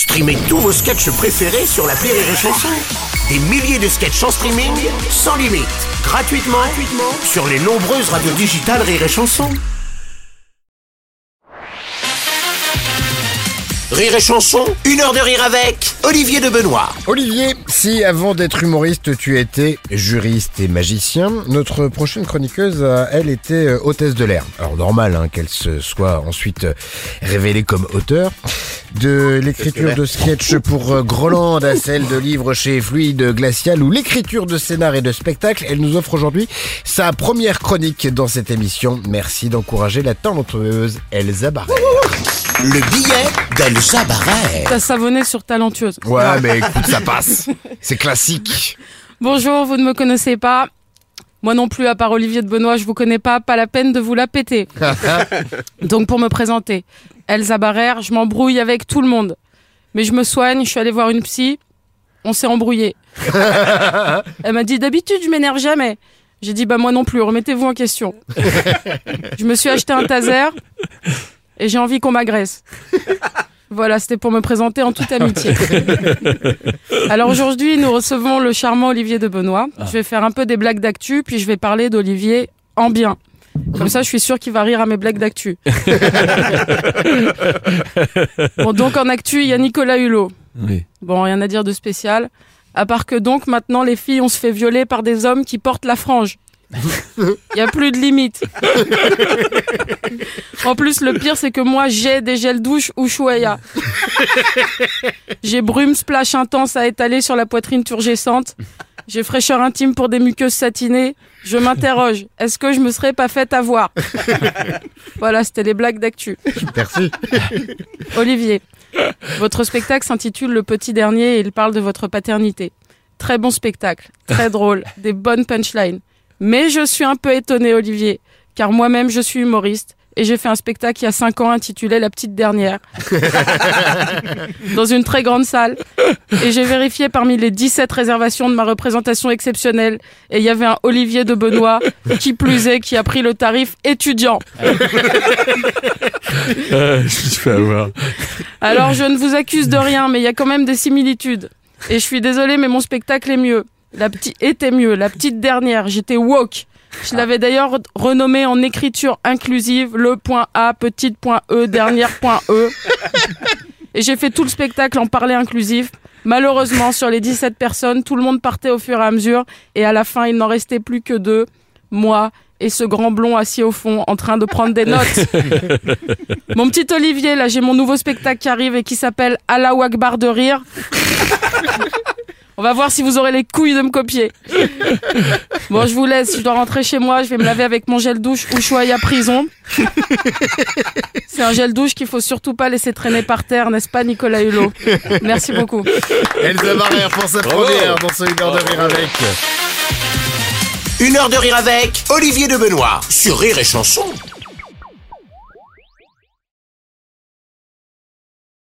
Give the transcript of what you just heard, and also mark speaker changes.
Speaker 1: Streamez tous vos sketchs préférés sur la Rire et Chanson. Des milliers de sketchs en streaming, sans limite, gratuitement, gratuitement sur les nombreuses radios digitales Rire et Chanson. Rire et Chanson, une heure de rire avec Olivier de Benoît.
Speaker 2: Olivier, si avant d'être humoriste tu étais juriste et magicien, notre prochaine chroniqueuse, euh, elle était euh, hôtesse de l'air. Alors normal hein, qu'elle se soit ensuite euh, révélée comme auteur. De l'écriture de sketch pour euh, Groland à celle de livres chez Fluide Glacial ou l'écriture de scénar et de spectacle, elle nous offre aujourd'hui sa première chronique dans cette émission. Merci d'encourager la talentueuse Elsa Barret.
Speaker 1: Le billet d'Elsa Barret.
Speaker 3: T'as savonné sur talentueuse.
Speaker 2: Ouais mais écoute ça passe, c'est classique.
Speaker 3: Bonjour, vous ne me connaissez pas. Moi non plus, à part Olivier de Benoît, je vous connais pas, pas la peine de vous la péter. Donc pour me présenter, Elsa Barrère, je m'embrouille avec tout le monde. Mais je me soigne, je suis allée voir une psy, on s'est embrouillé. Elle m'a dit d'habitude je m'énerve jamais. J'ai dit bah moi non plus, remettez-vous en question. je me suis acheté un taser et j'ai envie qu'on m'agresse. Voilà, c'était pour me présenter en toute amitié. Alors aujourd'hui, nous recevons le charmant Olivier de Benoît. Je vais faire un peu des blagues d'actu, puis je vais parler d'Olivier en bien. Comme ça, je suis sûr qu'il va rire à mes blagues d'actu. bon, donc en actu, il y a Nicolas Hulot.
Speaker 4: Oui.
Speaker 3: Bon, rien à dire de spécial. À part que donc, maintenant, les filles, on se fait violer par des hommes qui portent la frange. Il y a plus de limite. en plus, le pire, c'est que moi, j'ai des gels douche Ushuaïa. J'ai brume splash intense à étaler sur la poitrine turgescente. J'ai fraîcheur intime pour des muqueuses satinées. Je m'interroge, est-ce que je me serais pas fait avoir? Voilà, c'était les blagues d'actu.
Speaker 2: Merci.
Speaker 3: Olivier, votre spectacle s'intitule Le Petit Dernier et il parle de votre paternité. Très bon spectacle, très drôle, des bonnes punchlines. Mais je suis un peu étonné, Olivier, car moi-même je suis humoriste et j'ai fait un spectacle il y a 5 ans intitulé La Petite Dernière dans une très grande salle et j'ai vérifié parmi les 17 réservations de ma représentation exceptionnelle et il y avait un Olivier de Benoît qui plus est qui a pris le tarif étudiant.
Speaker 4: Euh, je me suis fait avoir.
Speaker 3: Alors je ne vous accuse de rien, mais il y a quand même des similitudes. Et je suis désolée, mais mon spectacle est mieux. La petite était mieux. La petite dernière, j'étais woke. Je l'avais d'ailleurs renommé en écriture inclusive, le point A, petite point E, dernière point E. Et j'ai fait tout le spectacle en parler inclusif. Malheureusement, sur les 17 personnes, tout le monde partait au fur et à mesure. Et à la fin, il n'en restait plus que deux. Moi et ce grand blond assis au fond, en train de prendre des notes. Mon petit Olivier, là, j'ai mon nouveau spectacle qui arrive et qui s'appelle Allah Akbar de rire. On va voir si vous aurez les couilles de me copier. Bon, je vous laisse, je dois rentrer chez moi, je vais me laver avec mon gel douche Ushuaïa prison. C'est un gel douche qu'il faut surtout pas laisser traîner par terre, n'est-ce pas Nicolas Hulot? Merci beaucoup.
Speaker 2: Elsa Barret pour sa première dans ce Une heure de rire avec.
Speaker 1: Une heure de rire avec Olivier de Benoît sur Rire et Chanson.